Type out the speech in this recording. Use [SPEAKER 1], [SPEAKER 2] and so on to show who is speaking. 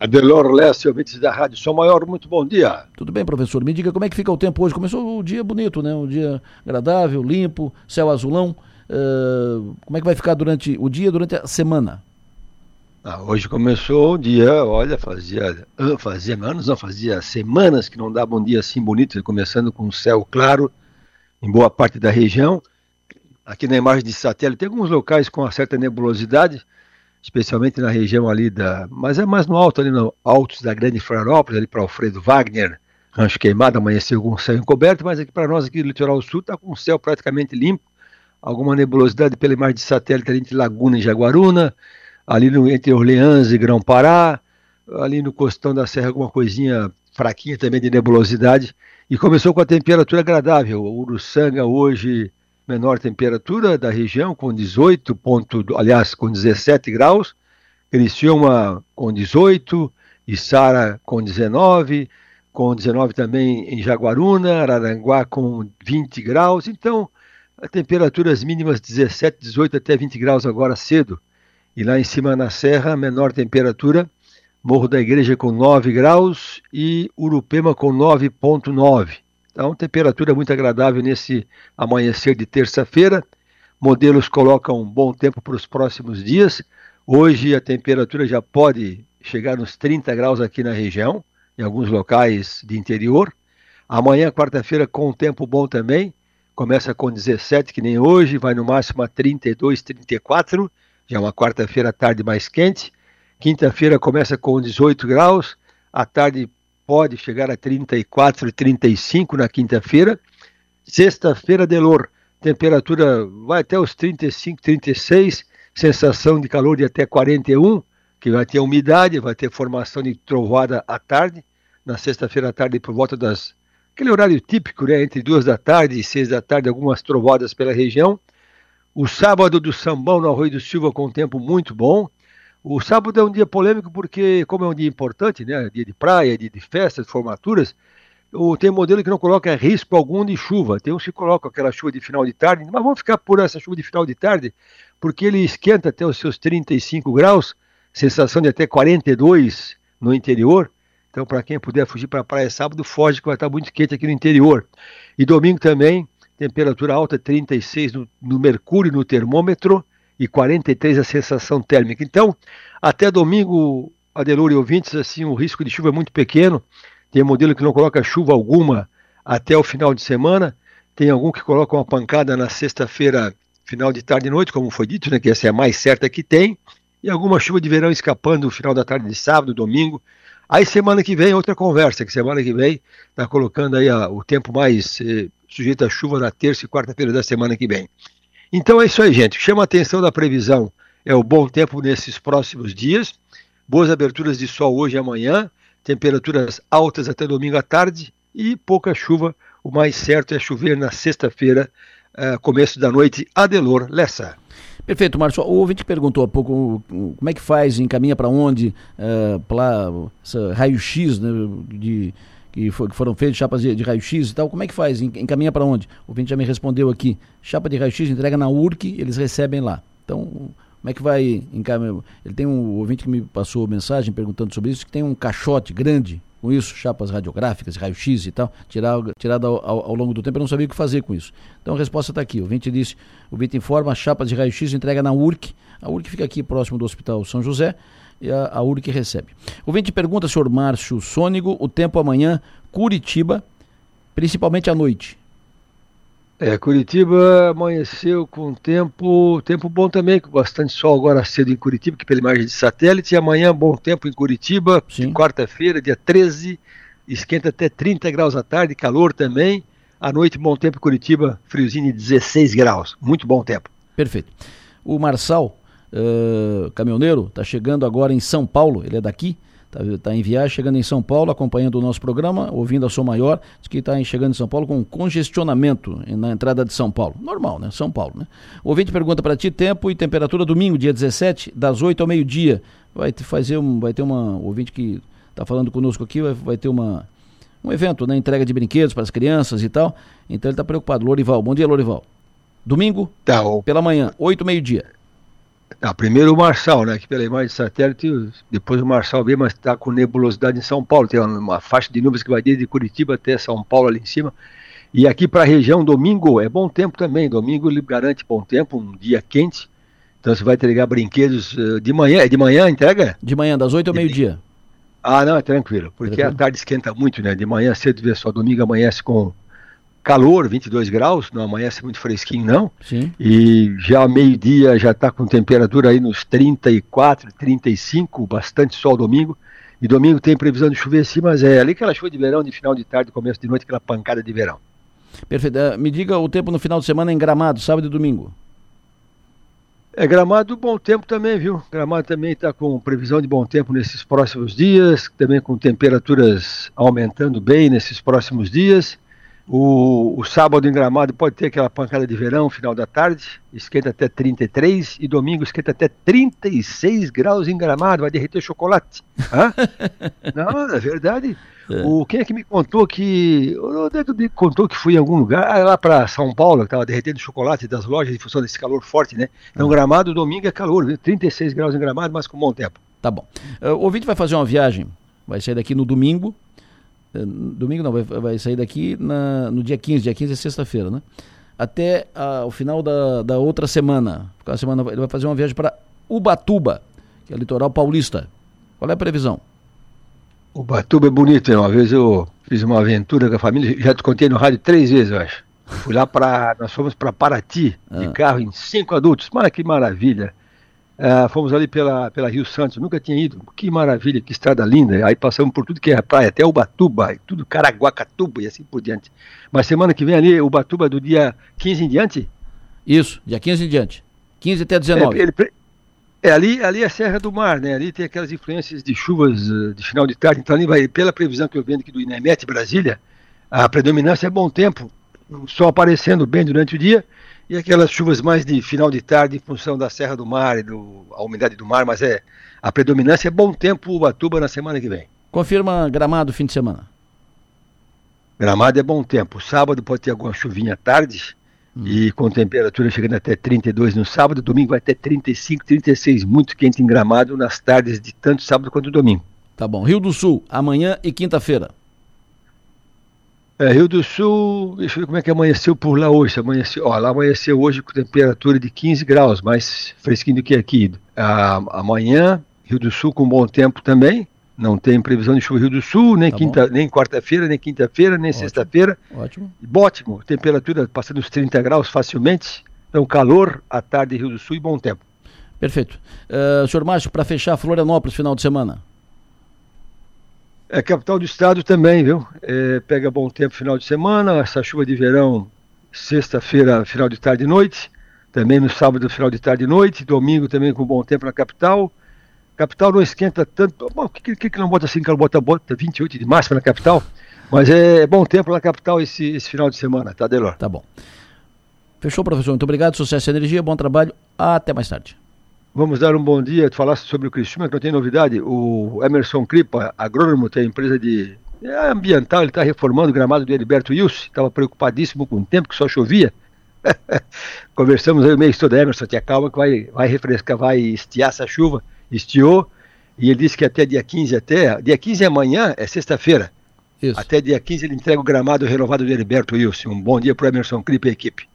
[SPEAKER 1] Adelor Leste, ouvintes da Rádio Som Maior, muito bom dia.
[SPEAKER 2] Tudo bem, professor? Me diga como é que fica o tempo hoje. Começou o dia bonito, né? Um dia agradável, limpo, céu azulão. Uh, como é que vai ficar durante o dia, durante a semana?
[SPEAKER 1] Ah, hoje começou o dia, olha, fazia, fazia anos, não, fazia semanas que não dava um dia assim bonito, começando com o céu claro em boa parte da região. Aqui na imagem de satélite tem alguns locais com uma certa nebulosidade, especialmente na região ali da. Mas é mais no alto, ali no altos da Grande Florianópolis, ali para Alfredo Wagner, Rancho Queimado, amanheceu com o céu encoberto, mas aqui para nós, aqui do litoral sul, está com o céu praticamente limpo. Alguma nebulosidade pela imagem de satélite ali entre Laguna e Jaguaruna, ali no, entre Orleans e Grão-Pará, ali no costão da serra, alguma coisinha fraquinha também de nebulosidade. E começou com a temperatura agradável. Uruçanga hoje menor temperatura da região, com 18 ponto, aliás, com 17 graus, Criciúma com 18, Içara com 19, com 19 também em Jaguaruna, Araranguá com 20 graus, então temperaturas mínimas 17, 18 até 20 graus agora cedo. E lá em cima na serra, menor temperatura, Morro da Igreja com 9 graus. E Urupema com 9.9. Então, temperatura muito agradável nesse amanhecer de terça-feira. Modelos colocam um bom tempo para os próximos dias. Hoje a temperatura já pode chegar nos 30 graus aqui na região, em alguns locais de interior. Amanhã, quarta-feira, com um tempo bom também. Começa com 17, que nem hoje, vai no máximo a 32, 34. Já é uma quarta-feira, tarde mais quente. Quinta-feira começa com 18 graus. À tarde pode chegar a 34, 35 na quinta-feira. Sexta-feira, Delor, temperatura vai até os 35, 36, sensação de calor de até 41, que vai ter umidade, vai ter formação de trovoada à tarde. Na sexta-feira à tarde, por volta das. aquele horário típico, né? Entre duas da tarde e seis da tarde, algumas trovoadas pela região. O sábado do Sambão no Arroio do Silva com tempo muito bom. O sábado é um dia polêmico porque, como é um dia importante, né, dia de praia, dia de festas, formaturas, tem modelo que não coloca risco algum de chuva. Tem uns que colocam aquela chuva de final de tarde, mas vamos ficar por essa chuva de final de tarde, porque ele esquenta até os seus 35 graus, sensação de até 42 no interior. Então, para quem puder fugir para a praia sábado, foge que vai estar muito quente aqui no interior. E domingo também, temperatura alta, 36 no, no mercúrio no termômetro e 43 a sensação térmica. Então, até domingo, Adelor e ouvintes, assim, o risco de chuva é muito pequeno. Tem modelo que não coloca chuva alguma até o final de semana. Tem algum que coloca uma pancada na sexta-feira, final de tarde e noite, como foi dito, né, que essa é a mais certa que tem. E alguma chuva de verão escapando no final da tarde de sábado, domingo. Aí semana que vem outra conversa, que semana que vem está colocando aí a, o tempo mais eh, sujeito a chuva na terça e quarta-feira da semana que vem. Então é isso aí, gente. Chama a atenção da previsão. É o bom tempo nesses próximos dias. Boas aberturas de sol hoje e amanhã. Temperaturas altas até domingo à tarde e pouca chuva. O mais certo é chover na sexta-feira, uh, começo da noite. Adelor Lessa.
[SPEAKER 2] Perfeito, Márcio. O ouvinte perguntou há pouco como é que faz, encaminha para onde, uh, eh, para raio-x né, de que, for, que foram feitos, chapas de, de raio-x e tal, como é que faz? Encaminha para onde? O ouvinte já me respondeu aqui. Chapa de raio-x entrega na URC, eles recebem lá. Então, como é que vai encaminhar? Ele tem um ouvinte que me passou mensagem perguntando sobre isso, que tem um caixote grande com isso, chapas radiográficas, raio-x e tal, tirado, tirado ao, ao, ao, longo do tempo, eu não sabia o que fazer com isso. Então a resposta está aqui. O ouvinte disse, o ouvinte informa, chapas de raio-x entrega na URC. A URC fica aqui próximo do Hospital São José a, a URC recebe. O vinte pergunta, senhor Márcio Sônigo, o tempo amanhã, Curitiba, principalmente à noite.
[SPEAKER 1] É, Curitiba amanheceu com tempo, tempo bom também, com bastante sol agora cedo em Curitiba, que pela imagem de satélite, e amanhã bom tempo em Curitiba, quarta-feira, dia 13, esquenta até 30 graus à tarde, calor também, à noite bom tempo em Curitiba, friozinho de 16 graus, muito bom tempo.
[SPEAKER 2] Perfeito. O Marçal uh, caminhoneiro, está chegando agora em São Paulo, ele é daqui, está tá em viagem, chegando em São Paulo, acompanhando o nosso programa, ouvindo a Som Maior, diz que está chegando em São Paulo com congestionamento na entrada de São Paulo. Normal, né? São Paulo, né? O ouvinte pergunta para ti, tempo e temperatura domingo, dia 17, das 8 ao meio-dia. Vai ter, fazer um, vai ter uma, o ouvinte que está falando conosco aqui, vai, vai ter uma, um evento, né? Entrega de brinquedos para as crianças e tal. Então ele está preocupado. Lorival, bom dia, Lorival. Domingo, tá, pela manhã, 8 meio-dia.
[SPEAKER 1] Ah, primeiro o Marçal, né? Que pela imagem de satélite, depois o Marçal vem, mas está com nebulosidade em São Paulo. Tem uma, faixa de nuvens que vai desde Curitiba até São Paulo ali em cima. E aqui para a região, domingo é bom tempo também. Domingo ele garante bom tempo, um dia quente. Então você vai entregar brinquedos uh, de manhã. É de manhã a entrega?
[SPEAKER 2] De manhã, das 8 ao meio-dia.
[SPEAKER 1] Ah, não, é tranquilo. Porque tranquilo. a tarde esquenta muito, né? De manhã cedo, vê só, domingo amanhece com calor, 22 graus, não amanhece muito fresquinho não.
[SPEAKER 2] Sim.
[SPEAKER 1] E já meio-dia já está com temperatura aí nos 34, 35, bastante sol domingo. E domingo tem previsão de chover sim, mas é ali aquela chuva de verão, de final de tarde, começo de noite, aquela pancada de verão.
[SPEAKER 2] Perfeito. Uh, me diga o tempo no final de semana em Gramado, sábado e domingo.
[SPEAKER 1] É, Gramado, bom tempo também, viu? Gramado também está com previsão de bom tempo nesses próximos dias, também com temperaturas aumentando bem nesses próximos dias. O, o, sábado em Gramado pode ter aquela pancada de verão, final da tarde, esquenta até 33 e domingo esquenta até 36 graus em Gramado, vai derreter chocolate. Hã? Não, é verdade. É. O, quem é que me contou que. O Dedo me contou que fui em algum lugar, ah, lá para São Paulo, que estava derretendo chocolate das lojas em função desse calor forte, né? Então, hum. Gramado, domingo é calor, viu? 36 graus em Gramado, mas com bom tempo.
[SPEAKER 2] Tá bom. Uh, o ouvinte vai fazer uma viagem, vai sair daqui no domingo, eh, domingo não, vai, vai sair daqui na, no dia 15, dia 15 é sexta-feira, né? Até a, o final da, da outra semana. A semana ele vai fazer uma viagem para Ubatuba, que é litoral paulista. Qual é a previsão?
[SPEAKER 1] Ubatuba é bonito, né? Uma vez eu fiz uma aventura com a família, já te contei no rádio três vezes, eu acho. Fui lá para. Nós fomos para Paraty, de ah. carro, em cinco adultos. Mas que maravilha! Uh, fomos ali pela, pela Rio Santos, nunca tinha ido. Que maravilha, que estrada linda. Aí passamos por tudo que é praia, até Ubatuba, tudo Caraguacatuba e assim por diante. Mas semana que vem ali, Ubatuba do dia 15 em diante?
[SPEAKER 2] Isso, dia 15 em diante. 15 até 19. É, ele,
[SPEAKER 1] é ali, ali é a Serra do Mar, né? Ali tem aquelas influências de chuvas uh, de final de tarde. Então ali vai, pela previsão que eu vendo aqui do INEMET Brasília, a predominância é bom tempo. Sol aparecendo bem durante o dia e aquelas chuvas mais de final de tarde em função da Serra do Mar e do, a umidade do mar, mas é a predominância é bom tempo Ubatuba na semana que vem.
[SPEAKER 2] Confirma Gramado fim de semana.
[SPEAKER 1] Gramado é bom tempo. Sábado pode ter alguma chuvinha à tarde hum. e com temperatura chegando até 32 no sábado, domingo vai até 35, 36, muito quente em Gramado nas tardes de tanto sábado quanto domingo.
[SPEAKER 2] Tá bom. Rio do Sul, amanhã e quinta-feira.
[SPEAKER 1] É, Rio do Sul, deixa eu ver como é que amanheceu por lá hoje. Amanheceu, ó, lá amanheceu hoje com temperatura de 15 graus, mais fresquinho do que aqui. Ah, amanhã, Rio do Sul com bom tempo também. Não tem previsão de chuva Rio do Sul, nem, tá quinta, nem quarta-feira, nem quinta-feira, nem sexta-feira.
[SPEAKER 2] Ótimo.
[SPEAKER 1] Ótimo. Temperatura passando os 30 graus facilmente. Então, calor à tarde Rio do Sul e bom tempo.
[SPEAKER 2] Perfeito. Uh, senhor Márcio, para fechar Florianópolis final de semana.
[SPEAKER 1] É capital do estado também, viu? É, pega bom tempo final de semana, essa chuva de verão, sexta-feira, final de tarde e noite, também no sábado, final de tarde e noite, domingo também com bom tempo na capital. Capital não esquenta tanto. Bom, que, que, que não bota assim, que bota, bota 28 de máxima na capital, mas é bom tempo na capital esse, esse final de semana, tá, Delor?
[SPEAKER 2] Tá bom. Fechou, professor. Muito obrigado, sucesso e energia, bom trabalho. Até mais tarde.
[SPEAKER 1] Vamos dar um bom dia, falar sobre o Criciúma, que não tem novidade. O Emerson Cripa, agrônomo, tem empresa de é ambiental, ele está reformando o gramado do Heriberto Wilson, estava preocupadíssimo com o tempo que só chovia. Conversamos aí o mês todo, Emerson, te acalma que vai, vai refrescar, vai estiar essa chuva. Estiou, e ele disse que até dia 15, até, dia 15 é amanhã, é sexta-feira. Até dia 15 ele entrega o gramado renovado do Heriberto Wilson. Um bom dia para o Emerson Cripa e a equipe.